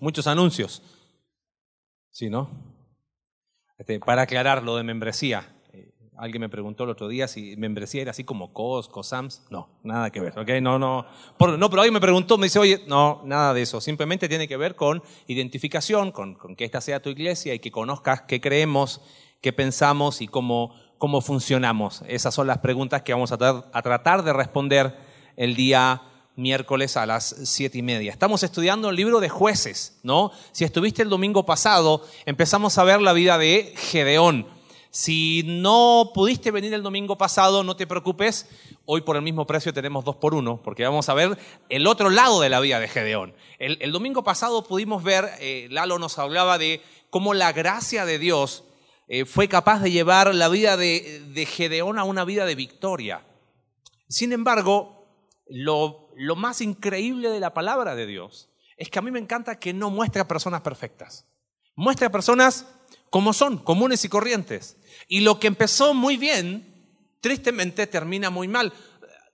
muchos anuncios. Sí, ¿no? Este, para aclarar lo de membresía. Eh, alguien me preguntó el otro día si membresía era así como Costco, Sams. No, nada que ver, ¿ok? No, no. no, pero alguien me preguntó, me dice, oye, no, nada de eso. Simplemente tiene que ver con identificación, con, con que esta sea tu iglesia y que conozcas qué creemos, qué pensamos y cómo, cómo funcionamos. Esas son las preguntas que vamos a, a tratar de responder el día miércoles a las siete y media. Estamos estudiando el libro de jueces, ¿no? Si estuviste el domingo pasado, empezamos a ver la vida de Gedeón. Si no pudiste venir el domingo pasado, no te preocupes. Hoy por el mismo precio tenemos dos por uno, porque vamos a ver el otro lado de la vida de Gedeón. El, domingo pasado pudimos ver, eh, Lalo nos hablaba de cómo la gracia de Dios eh, fue capaz de llevar la vida de, de Gedeón a una vida de victoria. Sin embargo, lo lo más increíble de la palabra de Dios es que a mí me encanta que no muestre a personas perfectas. Muestra personas como son, comunes y corrientes. Y lo que empezó muy bien, tristemente termina muy mal.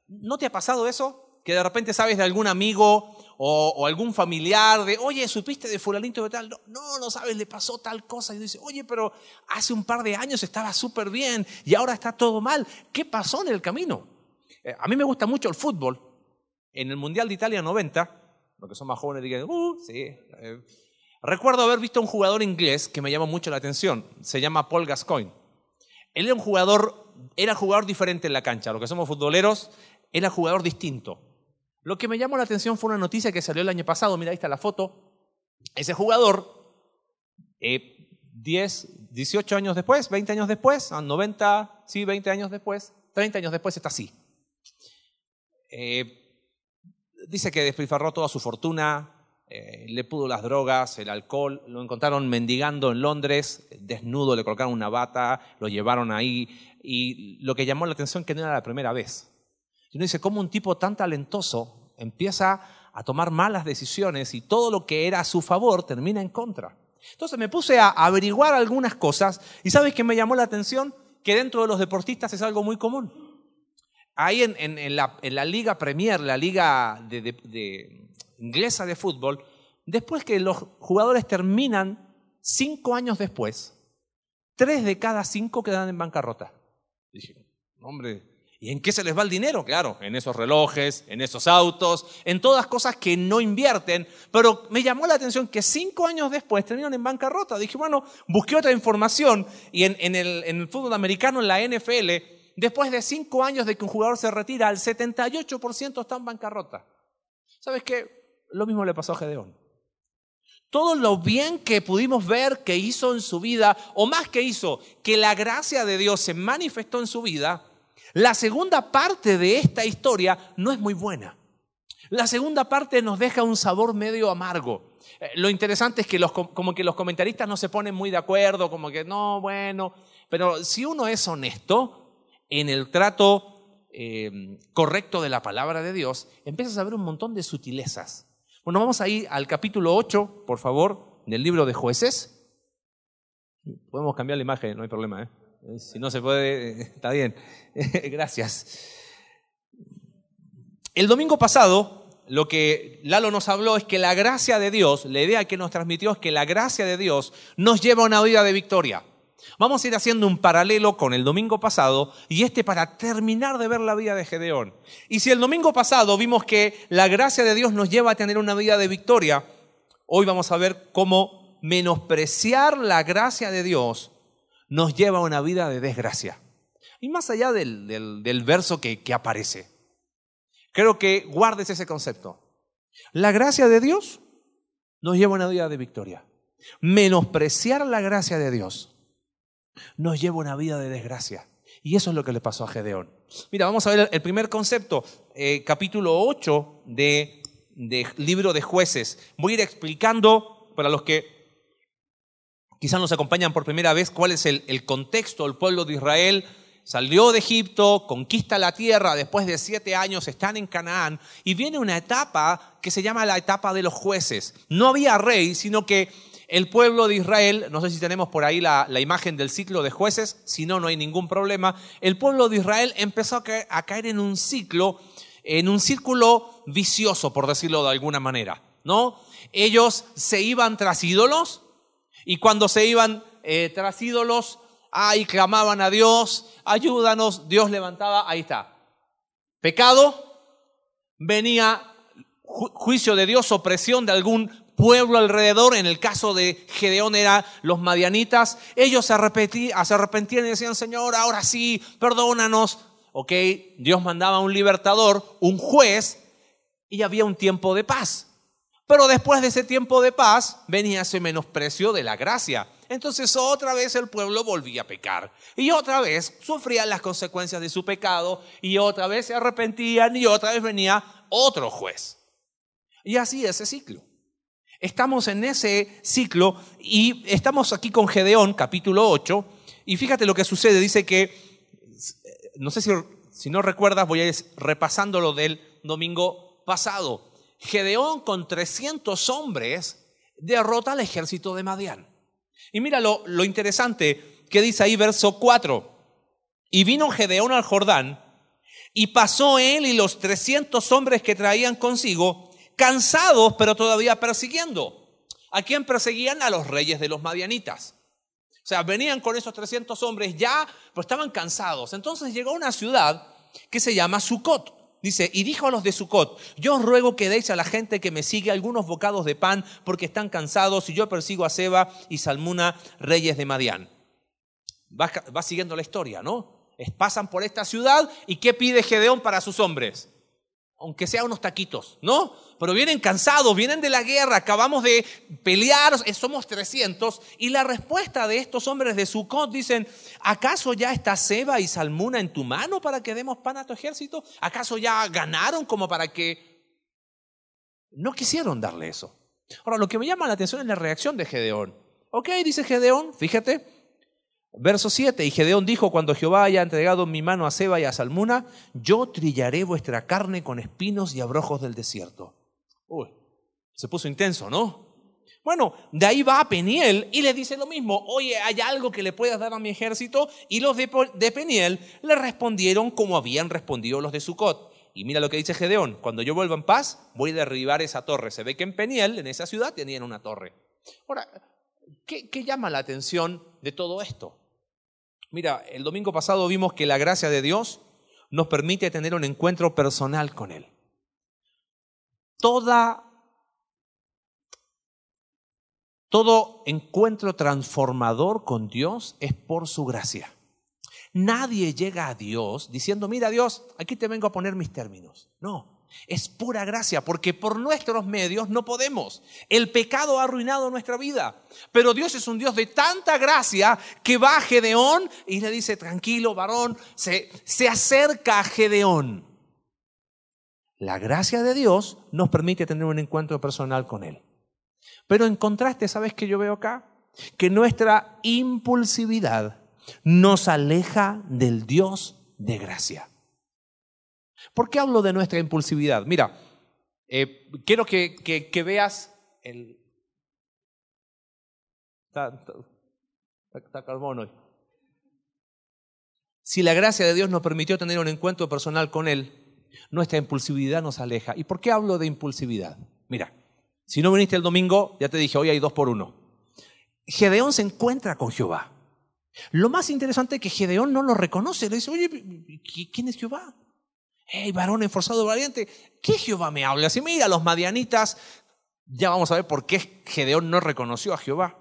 ¿No te ha pasado eso? Que de repente sabes de algún amigo o, algún familiar de, oye, ¿supiste de fulanito de tal? No, no, sabes, le pasó tal cosa. Y dice, oye, pero hace un par de años estaba súper bien y ahora está todo mal. ¿Qué pasó en el camino? Eh, a mí me gusta mucho el fútbol en el Mundial de Italia 90, los que son más jóvenes digan, uh, sí. Eh, recuerdo haber visto a un jugador inglés que me llamó mucho la atención. Se llama Paul Gascoigne. Él era un jugador, era jugador diferente en la cancha. Los que somos futboleros, era jugador distinto. Lo que me llamó la atención fue una noticia que salió el año pasado. Mira, ahí está la foto. Ese jugador, 10, eh, 18 años después, 20 años después, 90, sí, 20 años después, 30 años después está así. Eh, dice que despilfarró toda su fortuna, eh, le pudo las drogas, el alcohol, lo encontraron mendigando en Londres, desnudo, le colocaron una bata, lo llevaron ahí y lo que llamó la atención que no era la primera vez. Y uno dice, ¿cómo un tipo tan talentoso empieza a tomar malas decisiones y todo lo que era a su favor termina en contra? Entonces me puse a averiguar algunas cosas y ¿sabes qué me llamó la atención? Que dentro de los deportistas es algo muy común ahí en, la, Liga Premier, la Liga inglesa de fútbol, después que los jugadores terminan cinco años después, tres de cada cinco quedan en bancarrota. Dije, hombre, ¿y en qué se les va el dinero? Claro, en esos relojes, en esos autos, en todas cosas que no invierten. Pero me llamó la atención que cinco años después terminan en bancarrota. Dije, bueno, busqué otra información y en el fútbol americano, en la NFL, Después de cinco años de que un jugador se retira, el 78% está en bancarrota. ¿Sabes qué? Lo mismo le pasó a Gedeón. Todo lo bien que pudimos ver que hizo en su vida, o más que hizo, que la gracia de Dios se manifestó en su vida, la segunda parte de esta historia no es muy buena. La segunda parte nos deja un sabor medio amargo. Eh, lo interesante es que como que los comentaristas no se ponen muy de acuerdo, como que no, bueno, pero si uno es honesto, en el trato eh, correcto de la palabra de Dios, empiezas a ver un montón de sutilezas. Bueno, vamos a ir al capítulo 8, por favor, del libro de jueces. Podemos cambiar la imagen, no hay problema. ¿eh? Si no se puede, está bien. Gracias. El domingo pasado, lo que Lalo nos habló es que la gracia de Dios, la idea que nos transmitió es que la gracia de Dios nos lleva a una vida de victoria. Vamos a ir haciendo un paralelo con el domingo pasado y este para terminar de ver la vida de Gedeón. Y si el domingo pasado vimos que la gracia de Dios nos lleva a tener una vida de victoria, hoy vamos a ver cómo menospreciar la gracia de Dios nos lleva a una vida de desgracia. Y más allá del, verso que, que aparece, creo que guardes ese concepto. La gracia de Dios nos lleva a una vida de victoria. Menospreciar la gracia de Dios nos lleva una vida de desgracia. Y eso es lo que le pasó a Gedeón. Mira, vamos a ver el primer concepto, eh, capítulo 8 de, libro de jueces. Voy a ir explicando para los que quizás nos acompañan por primera vez cuál es el, el contexto. El pueblo de Israel salió de Egipto, conquista la tierra, después de siete años están en Canaán y viene una etapa que se llama la etapa de los jueces. No había rey, sino que el pueblo de Israel, no sé si tenemos por ahí la, imagen del ciclo de jueces, si no, no hay ningún problema. El pueblo de Israel empezó a caer, en un ciclo, en un círculo vicioso, por decirlo de alguna manera. ¿no? Ellos se iban tras ídolos y cuando se iban eh, tras ídolos, ahí clamaban a Dios, ayúdanos, Dios levantaba, ahí está. Pecado, venía juicio de Dios, opresión de algún pueblo alrededor, en el caso de Gedeón era los madianitas, ellos se arrepentían y decían, Señor, ahora sí, perdónanos. Ok, Dios mandaba un libertador, un juez, y había un tiempo de paz. Pero después de ese tiempo de paz venía ese menosprecio de la gracia. Entonces otra vez el pueblo volvía a pecar. Y otra vez sufrían las consecuencias de su pecado. Y otra vez se arrepentían y otra vez venía otro juez. Y así ese ciclo. Estamos en ese ciclo y estamos aquí con Gedeón, capítulo 8, y fíjate lo que sucede. Dice que, no sé si, si no recuerdas, voy a ir repasando lo del domingo pasado. Gedeón con 300 hombres derrota al ejército de Madián. Y mira lo, lo interesante que dice ahí verso 4. Y vino Gedeón al Jordán, y pasó él y los 300 hombres que traían consigo, cansados, pero todavía persiguiendo. ¿A quién perseguían? A los reyes de los madianitas. O sea, venían con esos 300 hombres ya, pues estaban cansados. Entonces llegó a una ciudad que se llama Sucot. Dice, y dijo a los de Sucot, yo os ruego que deis a la gente que me sigue algunos bocados de pan porque están cansados y yo persigo a Seba y Salmuna, reyes de Madián. Va, va siguiendo la historia, ¿no? pasan por esta ciudad y ¿qué pide Gedeón para sus hombres? Aunque sea unos taquitos, ¿no? Pero vienen cansados, vienen de la guerra, acabamos de pelear, eh, somos 300. Y la respuesta de estos hombres de Sucot dicen, ¿acaso ya está Seba y Salmuna en tu mano para que demos pan a tu ejército? ¿Acaso ya ganaron como para que... No quisieron darle eso. Ahora, lo que me llama la atención es la reacción de Gedeón. Ok, dice Gedeón, fíjate, Verso 7, y Gedeón dijo, cuando Jehová haya entregado mi mano a Seba y a Salmuna, yo trillaré vuestra carne con espinos y abrojos del desierto. Uy, se puso intenso, ¿no? Bueno, de ahí va a Peniel y le dice lo mismo, oye, ¿hay algo que le puedas dar a mi ejército? Y los de, Peniel le respondieron como habían respondido los de Sucot. Y mira lo que dice Gedeón, cuando yo vuelva en paz, voy a derribar esa torre. Se ve que en Peniel, en esa ciudad, tenían una torre. Ahora, ¿qué, qué llama la atención de todo esto? Mira, el domingo pasado vimos que la gracia de Dios nos permite tener un encuentro personal con Él. Toda, todo encuentro transformador con Dios es por su gracia. Nadie llega a Dios diciendo, mira Dios, aquí te vengo a poner mis términos. No, es pura gracia, porque por nuestros medios no podemos. El pecado ha arruinado nuestra vida. Pero Dios es un Dios de tanta gracia que va a Gedeón y le dice, tranquilo, varón, se, se acerca a Gedeón. La gracia de Dios nos permite tener un encuentro personal con Él. Pero en contraste, ¿sabes qué yo veo acá? Que nuestra impulsividad nos aleja del Dios de gracia. ¿Por qué hablo de nuestra impulsividad? Mira, eh, quiero que, veas el... Está, hoy. Si la gracia de Dios nos permitió tener un encuentro personal con Él, nuestra impulsividad nos aleja. ¿Y por qué hablo de impulsividad? Mira, si no viniste el domingo, ya te dije, hoy hay dos por uno. Gedeón se encuentra con Jehová. Lo más interesante es que Gedeón no lo reconoce. Le dice, oye, ¿quién es Jehová? Hey, varón esforzado valiente, ¿qué Jehová me habla? Si mira, los madianitas, ya vamos a ver por qué Gedeón no reconoció a Jehová.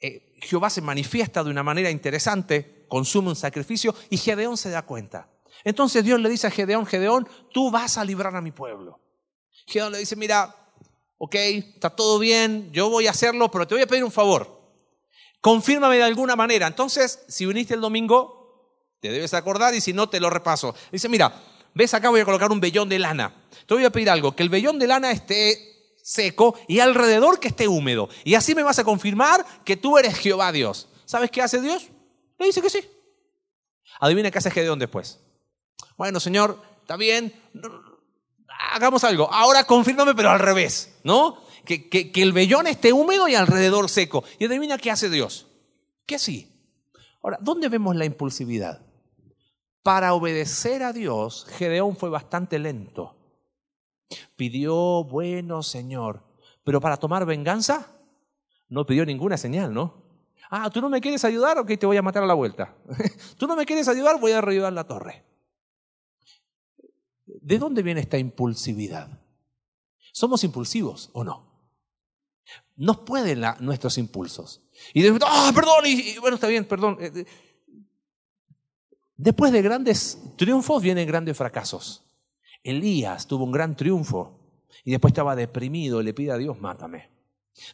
Eh, Jehová se manifiesta de una manera interesante, consume un sacrificio y Gedeón se da cuenta. Entonces Dios le dice a Gedeón, Gedeón, tú vas a librar a mi pueblo. Gedeón le dice, mira, ok, está todo bien, yo voy a hacerlo, pero te voy a pedir un favor. Confírmame de alguna manera. Entonces, si viniste el domingo, te debes acordar y si no, te lo repaso. Dice, mira, ves acá voy a colocar un vellón de lana. Te voy a pedir algo, que el vellón de lana esté seco y alrededor que esté húmedo. Y así me vas a confirmar que tú eres Jehová Dios. ¿Sabes qué hace Dios? Le dice que sí. Adivina qué hace Gedeón después. Bueno, Señor, está bien, hagamos algo. Ahora confírmame, pero al revés, ¿no? Que, que, que el vellón esté húmedo y alrededor seco. Y adivina qué hace Dios. Que sí. Ahora, ¿dónde vemos la impulsividad? Para obedecer a Dios, Gedeón fue bastante lento. Pidió, bueno, Señor, pero para tomar venganza no pidió ninguna señal, ¿no? Ah, ¿tú no me quieres ayudar? Ok, te voy a matar a la vuelta. ¿Tú no me quieres ayudar? Voy a derribar la torre. ¿De dónde viene esta impulsividad? ¿Somos impulsivos o no? Nos pueden nuestros impulsos. Y de ah, perdón, y, bueno, está bien, perdón. Eh, después de grandes triunfos vienen grandes fracasos. Elías tuvo un gran triunfo y después estaba deprimido y le pide a Dios, mátame.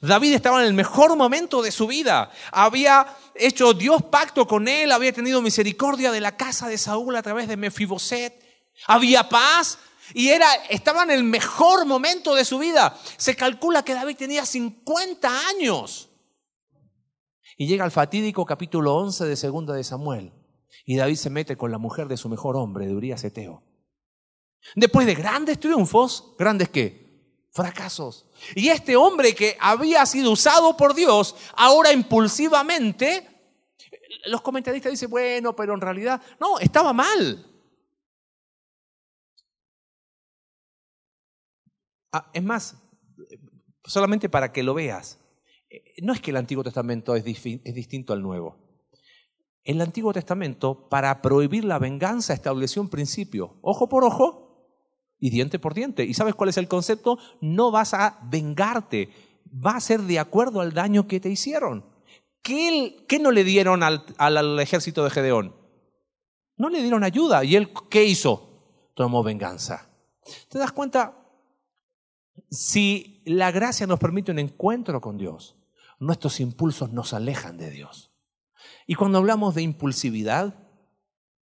David estaba en el mejor momento de su vida. Había hecho Dios pacto con él, había tenido misericordia de la casa de Saúl a través de Mefiboset. Había paz y era, estaba en el mejor momento de su vida. Se calcula que David tenía 50 años. Y llega al fatídico capítulo 11 de Segunda de Samuel. Y David se mete con la mujer de su mejor hombre, de Urias Eteo. Después de grandes triunfos, grandes qué? Fracasos. Y este hombre que había sido usado por Dios, ahora impulsivamente, los comentaristas dicen, bueno, pero en realidad, no, estaba mal. Ah, es más, solamente para que lo veas, eh, no es que el Antiguo Testamento es, distinto al Nuevo. El Antiguo Testamento, para prohibir la venganza, estableció un principio, ojo por ojo y diente por diente. ¿Y sabes cuál es el concepto? No vas a vengarte, va a ser de acuerdo al daño que te hicieron. ¿Qué, qué no le dieron al, al ejército de Gedeón? No le dieron ayuda. ¿Y él qué hizo? Tomó venganza. ¿Te das cuenta? Si la gracia nos permite un encuentro con Dios, nuestros impulsos nos alejan de Dios. Y cuando hablamos de impulsividad,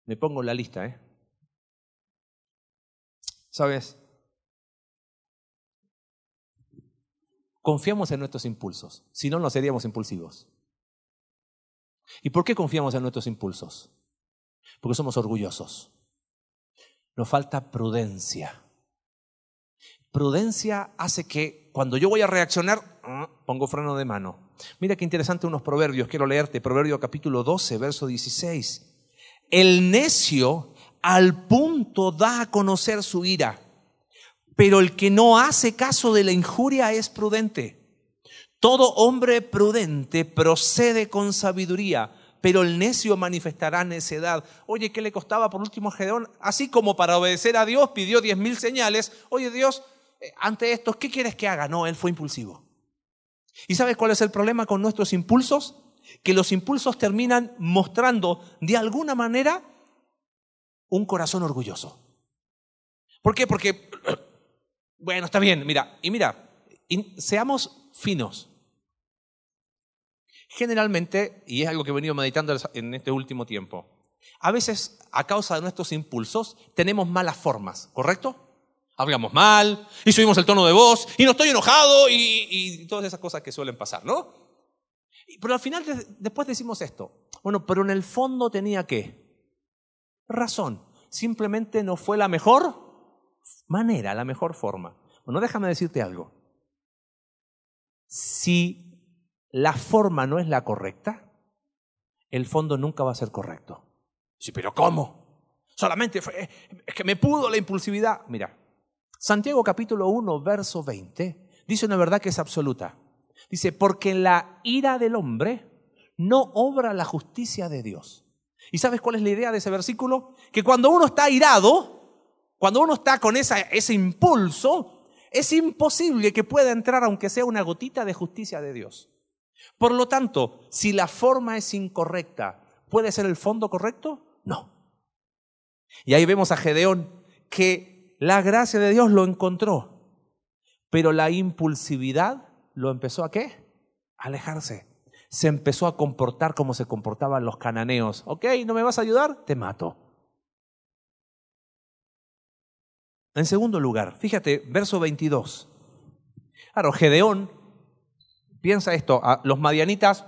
me pongo la lista, ¿eh? ¿Sabes? Confiamos en nuestros impulsos, si no, no seríamos impulsivos. ¿Y por qué confiamos en nuestros impulsos? Porque somos orgullosos. Nos falta prudencia prudencia hace que cuando yo voy a reaccionar, ah, pongo freno de mano. Mira qué interesante unos proverbios, quiero leerte, Proverbio capítulo 12, verso 16. El necio al punto da a conocer su ira, pero el que no hace caso de la injuria es prudente. Todo hombre prudente procede con sabiduría, pero el necio manifestará necedad. Oye, ¿qué le costaba por último a Gedeón? Así como para obedecer a Dios pidió diez mil señales. Oye, Dios, ante esto, ¿qué quieres que haga? No, él fue impulsivo. ¿Y sabes cuál es el problema con nuestros impulsos? Que los impulsos terminan mostrando de alguna manera un corazón orgulloso. ¿Por qué? Porque, bueno, está bien, mira, y mira, seamos finos. Generalmente, y es algo que he venido meditando en este último tiempo, a veces a causa de nuestros impulsos tenemos malas formas, ¿correcto? Hablamos mal, y subimos el tono de voz, y no estoy enojado, y, todas esas cosas que suelen pasar, ¿no? Pero al final después decimos esto, bueno, pero en el fondo tenía qué? Razón, simplemente no fue la mejor manera, la mejor forma. Bueno, déjame decirte algo. Si la forma no es la correcta, el fondo nunca va a ser correcto. Sí, pero ¿cómo? Solamente fue, es que me pudo la impulsividad. Mira, Santiago capítulo 1, verso 20, dice una verdad que es absoluta. Dice, porque la ira del hombre no obra la justicia de Dios. ¿Y sabes cuál es la idea de ese versículo? Que cuando uno está irado, cuando uno está con ese impulso, es imposible que pueda entrar aunque sea una gotita de justicia de Dios. Por lo tanto, si la forma es incorrecta, ¿puede ser el fondo correcto? No. Y ahí vemos a Gedeón que la gracia de Dios lo encontró, pero la impulsividad lo empezó a qué? A alejarse. Se empezó a comportar como se comportaban los cananeos. Ok, ¿no me vas a ayudar? Te mato. En segundo lugar, fíjate, verso 22. Claro, Gedeón, piensa esto, los madianitas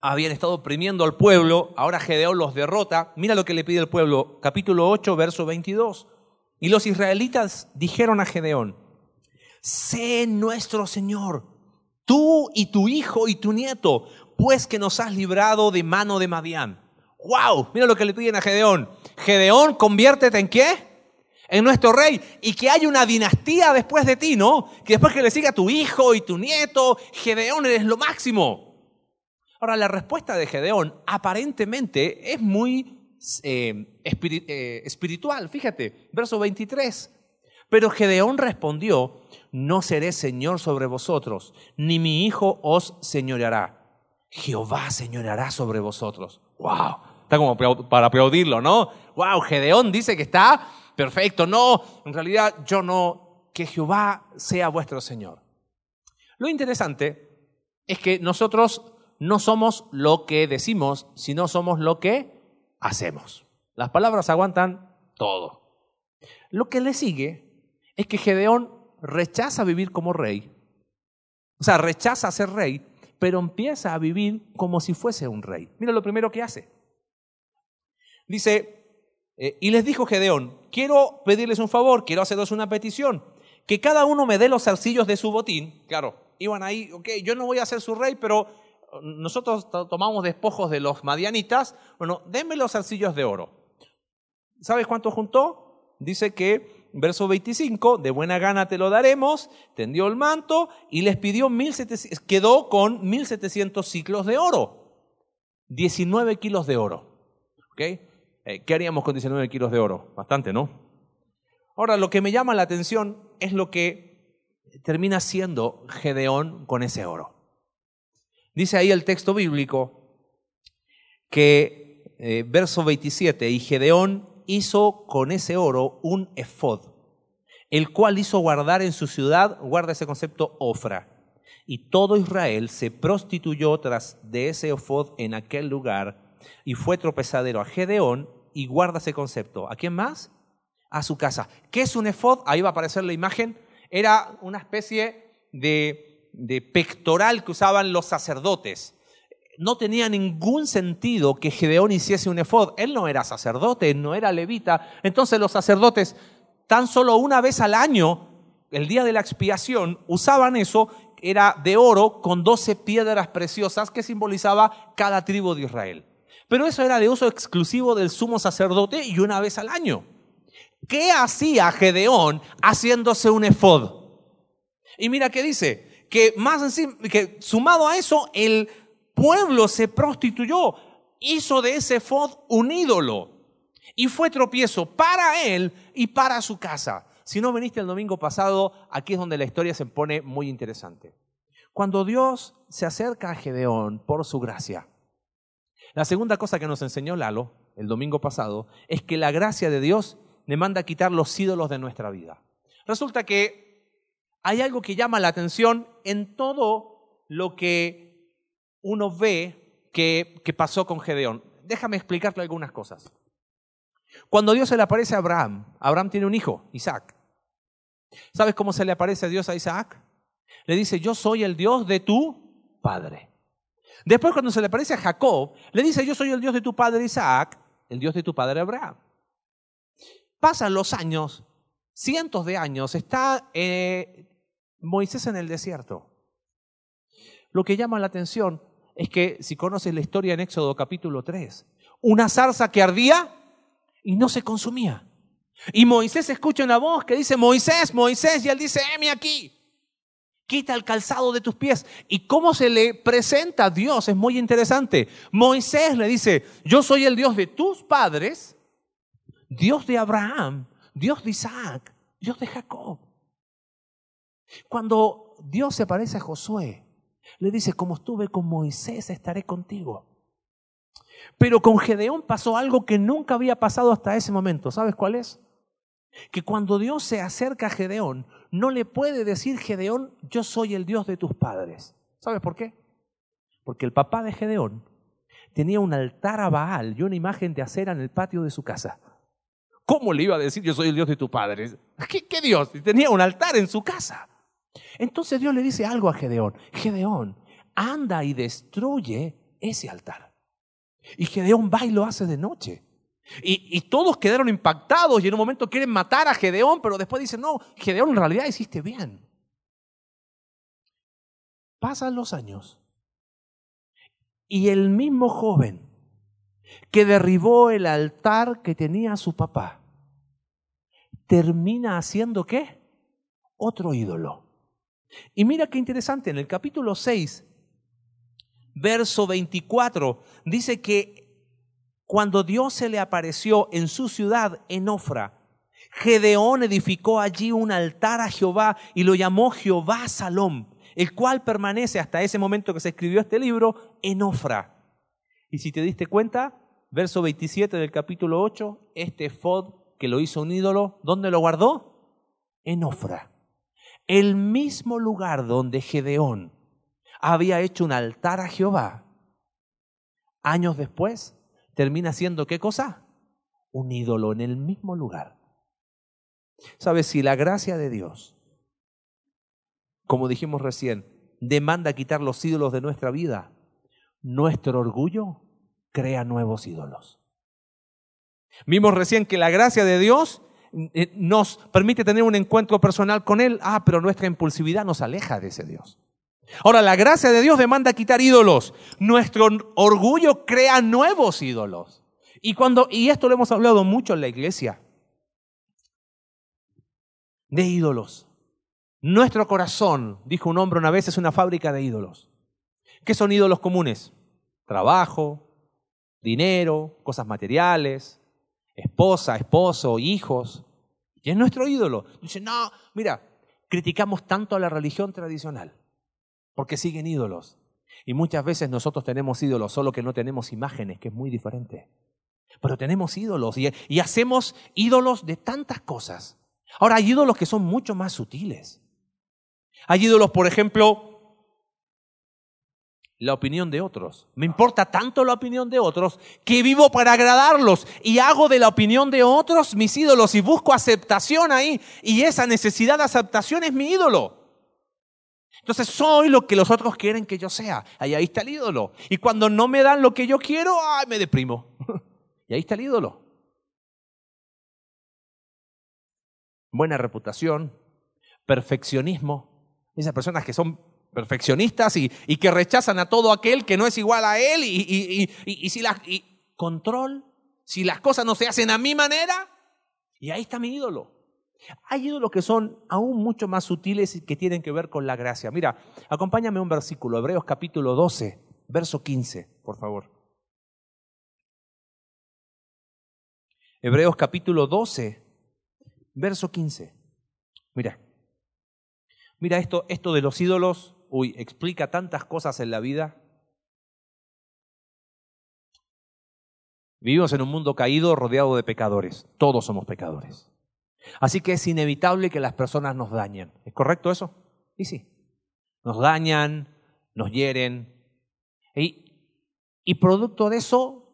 habían estado oprimiendo al pueblo, ahora Gedeón los derrota. Mira lo que le pide el pueblo, capítulo 8, verso 22. Y los israelitas dijeron a Gedeón, sé nuestro Señor, tú y tu hijo y tu nieto, pues que nos has librado de mano de Madián. ¡Wow! Mira lo que le piden a Gedeón. Gedeón, conviértete en qué? en nuestro rey y que haya una dinastía después de ti, ¿no? Que después que le siga tu hijo y tu nieto, Gedeón eres lo máximo. Ahora, la respuesta de Gedeón aparentemente es muy eh, eh, espiritual, fíjate, verso 23. Pero Gedeón respondió, no seré señor sobre vosotros, ni mi hijo os señoreará. Jehová señoreará sobre vosotros. ¡Wow! Está como para aplaudirlo, ¿no? ¡Wow! Gedeón dice que está perfecto. No, en realidad yo no, que Jehová sea vuestro Señor. Lo interesante es que nosotros no somos lo que decimos, sino somos lo que hacemos. Las palabras aguantan todo. Lo que le sigue es que Gedeón rechaza vivir como rey, o sea, rechaza ser rey, pero empieza a vivir como si fuese un rey. Mira lo primero que hace. Dice, eh, y les dijo Gedeón, quiero pedirles un favor, quiero hacerles una petición, que cada uno me dé los zarcillos de su botín. Claro, iban ahí, ok, yo no voy a ser su rey, pero nosotros tomamos despojos de los madianitas, bueno, denme los zarcillos de oro. ¿Sabes cuánto juntó? Dice que, verso 25, de buena gana te lo daremos, tendió el manto y les pidió 1700, quedó con 1700 ciclos de oro, 19 kilos de oro. ¿ok?, eh, ¿Qué haríamos con 19 kilos de oro? Bastante, ¿no? Ahora, lo que me llama la atención es lo que termina siendo Gedeón con ese oro. Dice ahí el texto bíblico que, eh, verso 27, y Gedeón hizo con ese oro un efod, el cual hizo guardar en su ciudad, guarda ese concepto, Ofra. Y todo Israel se prostituyó tras de ese efod en aquel lugar y fue tropezadero a Gedeón y guarda ese concepto. ¿A quién más? A su casa. ¿Qué es un efod? Ahí va a aparecer la imagen. Era una especie de, de pectoral que usaban los sacerdotes. No tenía ningún sentido que Gedeón hiciese un efod. Él no era sacerdote, no era levita. Entonces los sacerdotes, tan solo una vez al año, el día de la expiación, usaban eso era de oro con doce piedras preciosas que simbolizaba cada tribu de Israel. Pero eso era de uso exclusivo del sumo sacerdote y una vez al año. ¿Qué hacía Gedeón haciéndose un efod? Y mira qué dice, que más que sumado a eso, el pueblo se prostituyó, hizo de ese efod un ídolo y fue tropiezo para él y para su casa. Si no viniste el domingo pasado, aquí es donde la historia se pone muy interesante. Cuando Dios se acerca a Gedeón por su gracia, la segunda cosa que nos enseñó Lalo el domingo pasado es que la gracia de Dios le manda a quitar los ídolos de nuestra vida. Resulta que hay algo que llama la atención en todo lo que uno ve que, pasó con Gedeón. Déjame explicarte algunas cosas. Cuando Dios se le aparece a Abraham, Abraham tiene un hijo, Isaac. ¿Sabes cómo se le aparece a Dios a Isaac? Le dice, yo soy el Dios de tu padre. Después cuando se le aparece a Jacob, le dice, yo soy el Dios de tu padre Isaac, el Dios de tu padre Abraham. Pasan los años, cientos de años, está eh, Moisés en el desierto. Lo que llama la atención es que, si conoces la historia en Éxodo capítulo 3, una zarza que ardía y no se consumía. Y Moisés escucha una voz que dice, Moisés, Moisés, y él dice, heme aquí quita el calzado de tus pies. ¿Y cómo se le presenta a Dios? Es muy interesante. Moisés le dice, yo soy el Dios de tus padres, Dios de Abraham, Dios de Isaac, Dios de Jacob. Cuando Dios se parece a Josué, le dice, como estuve con Moisés, estaré contigo. Pero con Gedeón pasó algo que nunca había pasado hasta ese momento. ¿Sabes cuál es? Que cuando Dios se acerca a Gedeón, no le puede decir Gedeón, yo soy el Dios de tus padres. ¿Sabes por qué? Porque el papá de Gedeón tenía un altar a Baal y una imagen de acera en el patio de su casa. ¿Cómo le iba a decir yo soy el Dios de tus padres? ¿Qué, qué Dios? Tenía un altar en su casa. Entonces Dios le dice algo a Gedeón. Gedeón, anda y destruye ese altar. Y Gedeón va y lo hace de noche. Y, todos quedaron impactados y en un momento quieren matar a Gedeón, pero después dicen, no, Gedeón en realidad hiciste bien. Pasan los años y el mismo joven que derribó el altar que tenía su papá, termina haciendo qué? Otro ídolo. Y mira qué interesante, en el capítulo 6, verso 24, dice que cuando Dios se le apareció en su ciudad, en Ofra, Gedeón edificó allí un altar a Jehová y lo llamó Jehová Salom, el cual permanece hasta ese momento que se escribió este libro en Ofra. Y si te diste cuenta, verso 27 del capítulo 8, este Fod que lo hizo un ídolo, ¿dónde lo guardó? En Ofra. El mismo lugar donde Gedeón había hecho un altar a Jehová. Años después, termina siendo qué cosa? Un ídolo en el mismo lugar. ¿Sabes? Si la gracia de Dios, como dijimos recién, demanda quitar los ídolos de nuestra vida, nuestro orgullo crea nuevos ídolos. Vimos recién que la gracia de Dios nos permite tener un encuentro personal con Él. Ah, pero nuestra impulsividad nos aleja de ese Dios. Ahora, la gracia de Dios demanda quitar ídolos. Nuestro orgullo crea nuevos ídolos. Y, cuando, y esto lo hemos hablado mucho en la iglesia. De ídolos. Nuestro corazón, dijo un hombre una vez, es una fábrica de ídolos. ¿Qué son ídolos comunes? Trabajo, dinero, cosas materiales, esposa, esposo, hijos. Y es nuestro ídolo. Dice, no, mira, criticamos tanto a la religión tradicional porque siguen ídolos. Y muchas veces nosotros tenemos ídolos, solo que no tenemos imágenes, que es muy diferente. Pero tenemos ídolos y, y hacemos ídolos de tantas cosas. Ahora, hay ídolos que son mucho más sutiles. Hay ídolos, por ejemplo, la opinión de otros. Me importa tanto la opinión de otros que vivo para agradarlos y hago de la opinión de otros mis ídolos y busco aceptación ahí. Y esa necesidad de aceptación es mi ídolo. Entonces soy lo que los otros quieren que yo sea. Ahí, está el ídolo. Y cuando no me dan lo que yo quiero, ay, me deprimo. y ahí está el ídolo. Buena reputación, perfeccionismo. Esas personas que son perfeccionistas y, que rechazan a todo aquel que no es igual a él y, y si las, control, si las cosas no se hacen a mi manera, y ahí está mi ídolo. Hay ídolos que son aún mucho más sutiles y que tienen que ver con la gracia. Mira, acompáñame un versículo, Hebreos capítulo 12, verso 15, por favor. Hebreos capítulo 12, verso 15. Mira, mira esto, esto de los ídolos uy, explica tantas cosas en la vida. Vivimos en un mundo caído rodeado de pecadores. Todos somos pecadores. Así que es inevitable que las personas nos dañen. ¿Es correcto eso? Y sí. Nos dañan, nos hieren. Y, y producto de eso,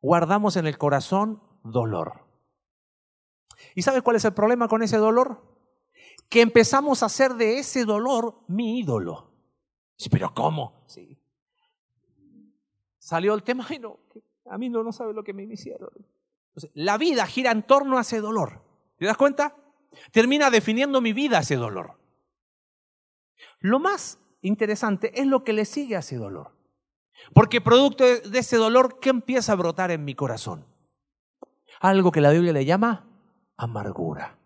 guardamos en el corazón dolor. ¿Y sabes cuál es el problema con ese dolor? Que empezamos a hacer de ese dolor mi ídolo. pero ¿cómo? Sí. Salió el tema y no, a mí no, no sabe lo que me hicieron. la vida gira en torno a ese dolor. ¿Te das cuenta? Termina definiendo mi vida ese dolor. Lo más interesante es lo que le sigue a ese dolor. Porque producto de ese dolor, ¿qué empieza a brotar en mi corazón? Algo que la Biblia le llama amargura.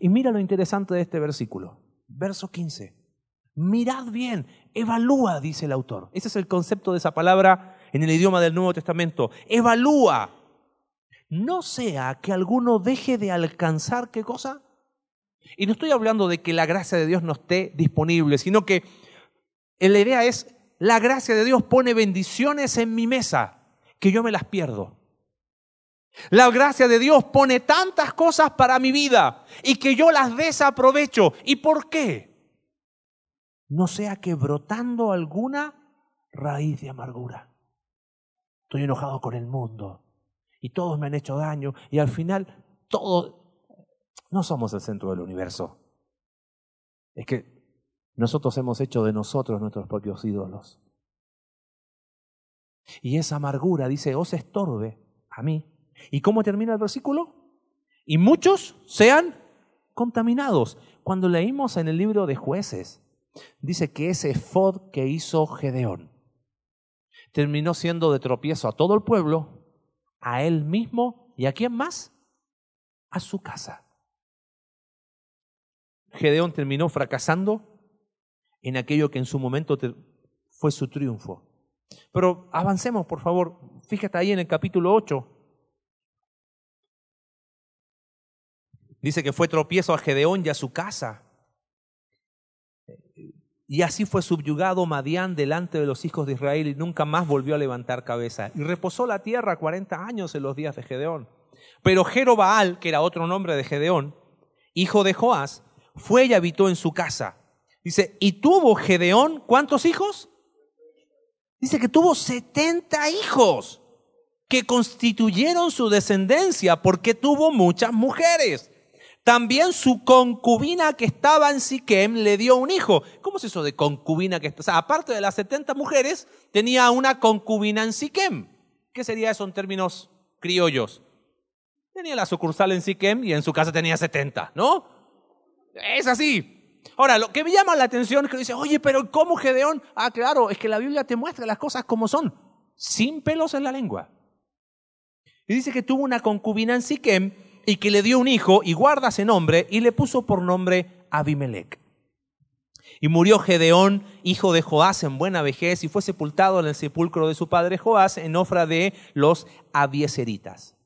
Y mira lo interesante de este versículo. Verso 15. Mirad bien, evalúa, dice el autor. Ese es el concepto de esa palabra en el idioma del Nuevo Testamento. Evalúa. No sea que alguno deje de alcanzar qué cosa. Y no estoy hablando de que la gracia de Dios no esté disponible, sino que la idea es, la gracia de Dios pone bendiciones en mi mesa que yo me las pierdo. La gracia de Dios pone tantas cosas para mi vida y que yo las desaprovecho. ¿Y por qué? No sea que brotando alguna raíz de amargura. Estoy enojado con el mundo y todos me han hecho daño y al final todos no somos el centro del universo. Es que nosotros hemos hecho de nosotros nuestros propios ídolos. Y esa amargura, dice, os estorbe a mí ¿Y cómo termina el versículo? Y muchos sean contaminados. Cuando leímos en el libro de jueces, dice que ese fod que hizo Gedeón terminó siendo de tropiezo a todo el pueblo, a él mismo y a quién más? a su casa. Gedeón terminó fracasando en aquello que en su momento fue su triunfo. Pero avancemos, por favor. Fíjate ahí en el capítulo 8. Dice que fue tropiezo a Gedeón y a su casa. Y así fue subyugado Madián delante de los hijos de Israel y nunca más volvió a levantar cabeza. Y reposó la tierra cuarenta años en los días de Gedeón. Pero Jerobaal, que era otro nombre de Gedeón, hijo de Joás, fue y habitó en su casa. Dice, ¿y tuvo Gedeón cuántos hijos? Dice que tuvo setenta hijos que constituyeron su descendencia porque tuvo muchas mujeres. También su concubina que estaba en Siquem le dio un hijo. ¿Cómo es eso de concubina que está? O sea, aparte de las 70 mujeres, tenía una concubina en Siquem. ¿Qué sería eso en términos criollos? Tenía la sucursal en Siquem y en su casa tenía 70, ¿no? Es así. Ahora, lo que me llama la atención es que dice, oye, pero ¿cómo Gedeón? Ah, claro, es que la Biblia te muestra las cosas como son, sin pelos en la lengua. Y dice que tuvo una concubina en Siquem y que le dio un hijo y guarda ese nombre y le puso por nombre Abimelech. Y murió Gedeón, hijo de Joás, en buena vejez y fue sepultado en el sepulcro de su padre Joás en ofra de los abieseritas.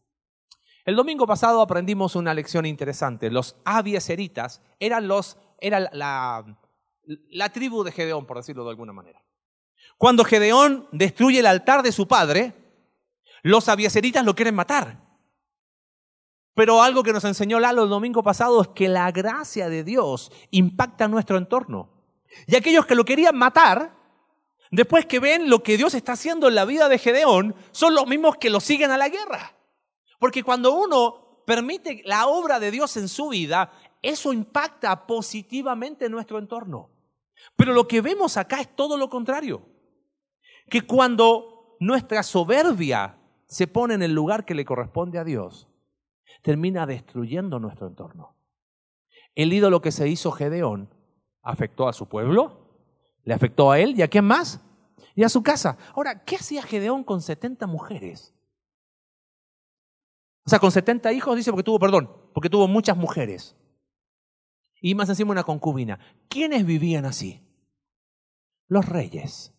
El domingo pasado aprendimos una lección interesante. Los abieseritas eran, los, era la, la tribu de Gedeón, por decirlo de alguna manera. Cuando Gedeón destruye el altar de su padre, los abieseritas lo quieren matar. Pero algo que nos enseñó Lalo el domingo pasado es que la gracia de Dios impacta nuestro entorno. Y aquellos que lo querían matar, después que ven lo que Dios está haciendo en la vida de Gedeón, son los mismos que lo siguen a la guerra. Porque cuando uno permite la obra de Dios en su vida, eso impacta positivamente en nuestro entorno. Pero lo que vemos acá es todo lo contrario. Que cuando nuestra soberbia se pone en el lugar que le corresponde a Dios, termina destruyendo nuestro entorno. El ídolo que se hizo Gedeón afectó a su pueblo, le afectó a él y a quién más? Y a su casa. Ahora, ¿qué hacía Gedeón con 70 mujeres? O sea, con 70 hijos dice porque tuvo, perdón, porque tuvo muchas mujeres. Y más encima una concubina. ¿Quiénes vivían así? Los reyes.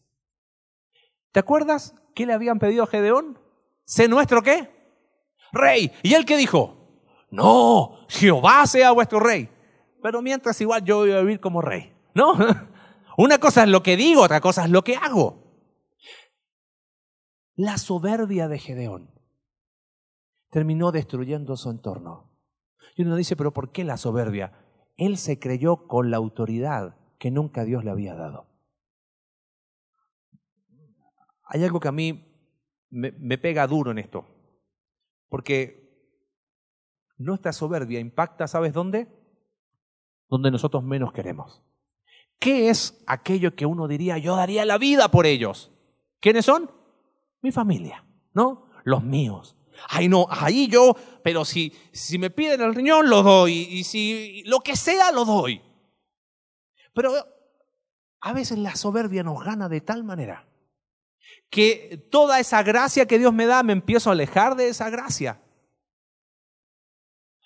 ¿Te acuerdas qué le habían pedido a Gedeón? ¿Sé nuestro qué? Rey. ¿Y él qué dijo? No, Jehová sea vuestro rey. Pero mientras igual yo voy a vivir como rey. ¿No? Una cosa es lo que digo, otra cosa es lo que hago. La soberbia de Gedeón terminó destruyendo su entorno. Y uno dice, pero ¿por qué la soberbia? Él se creyó con la autoridad que nunca Dios le había dado. Hay algo que a mí me, me pega duro en esto. Porque nuestra soberbia impacta, ¿sabes dónde? Donde nosotros menos queremos. ¿Qué es aquello que uno diría, yo daría la vida por ellos? ¿Quiénes son? Mi familia, ¿no? Los míos. Ay, no, ahí yo, pero si, si me piden el riñón, lo doy. Y si lo que sea, lo doy. Pero a veces la soberbia nos gana de tal manera que toda esa gracia que Dios me da me empiezo a alejar de esa gracia.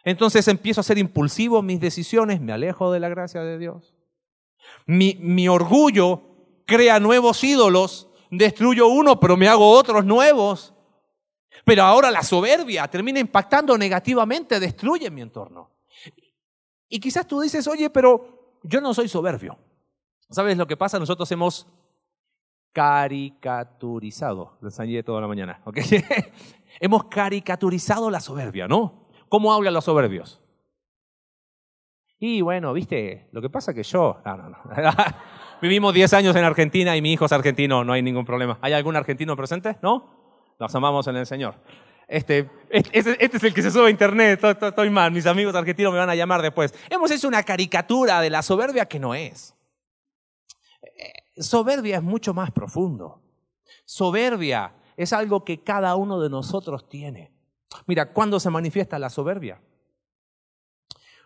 Entonces empiezo a ser impulsivo en mis decisiones, me alejo de la gracia de Dios. Mi, mi orgullo crea nuevos ídolos, destruyo uno, pero me hago otros nuevos. Pero ahora la soberbia termina impactando negativamente, destruye mi entorno. Y quizás tú dices, oye, pero yo no soy soberbio. ¿Sabes lo que pasa? Nosotros hemos caricaturizado. Lo enseñé toda la mañana. ¿ok? Hemos caricaturizado la soberbia, ¿no? ¿Cómo hablan los soberbios? Y bueno, viste, lo que pasa que yo. No, no, no. Vivimos 10 años en Argentina y mi hijo es argentino, no hay ningún problema. ¿Hay algún argentino presente? ¿No? Nos amamos en el Señor. Este, este, este es el que se sube a internet, estoy mal, mis amigos argentinos me van a llamar después. Hemos hecho una caricatura de la soberbia que no es. Soberbia es mucho más profundo. Soberbia es algo que cada uno de nosotros tiene. Mira, ¿cuándo se manifiesta la soberbia?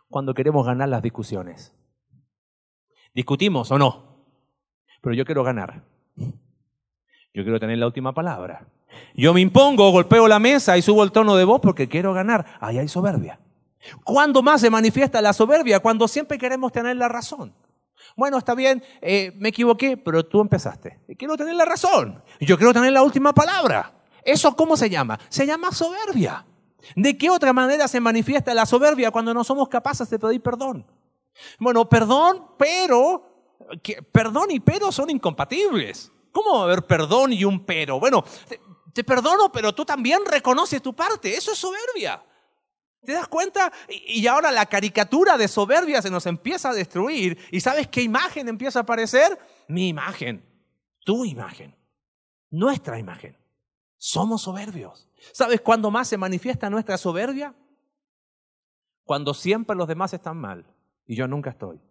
Cuando queremos ganar las discusiones. ¿Discutimos o no? Pero yo quiero ganar. Yo quiero tener la última palabra. Yo me impongo, golpeo la mesa y subo el tono de voz porque quiero ganar. Ahí hay soberbia. ¿Cuándo más se manifiesta la soberbia? Cuando siempre queremos tener la razón. Bueno, está bien, eh, me equivoqué, pero tú empezaste. Quiero tener la razón. Yo quiero tener la última palabra. ¿Eso cómo se llama? Se llama soberbia. ¿De qué otra manera se manifiesta la soberbia cuando no somos capaces de pedir perdón? Bueno, perdón, pero, perdón y pero son incompatibles. ¿Cómo va a haber perdón y un pero? Bueno, te perdono, pero tú también reconoces tu parte. Eso es soberbia. ¿Te das cuenta? Y ahora la caricatura de soberbia se nos empieza a destruir. ¿Y sabes qué imagen empieza a aparecer? Mi imagen, tu imagen, nuestra imagen. Somos soberbios. ¿Sabes cuándo más se manifiesta nuestra soberbia? Cuando siempre los demás están mal y yo nunca estoy.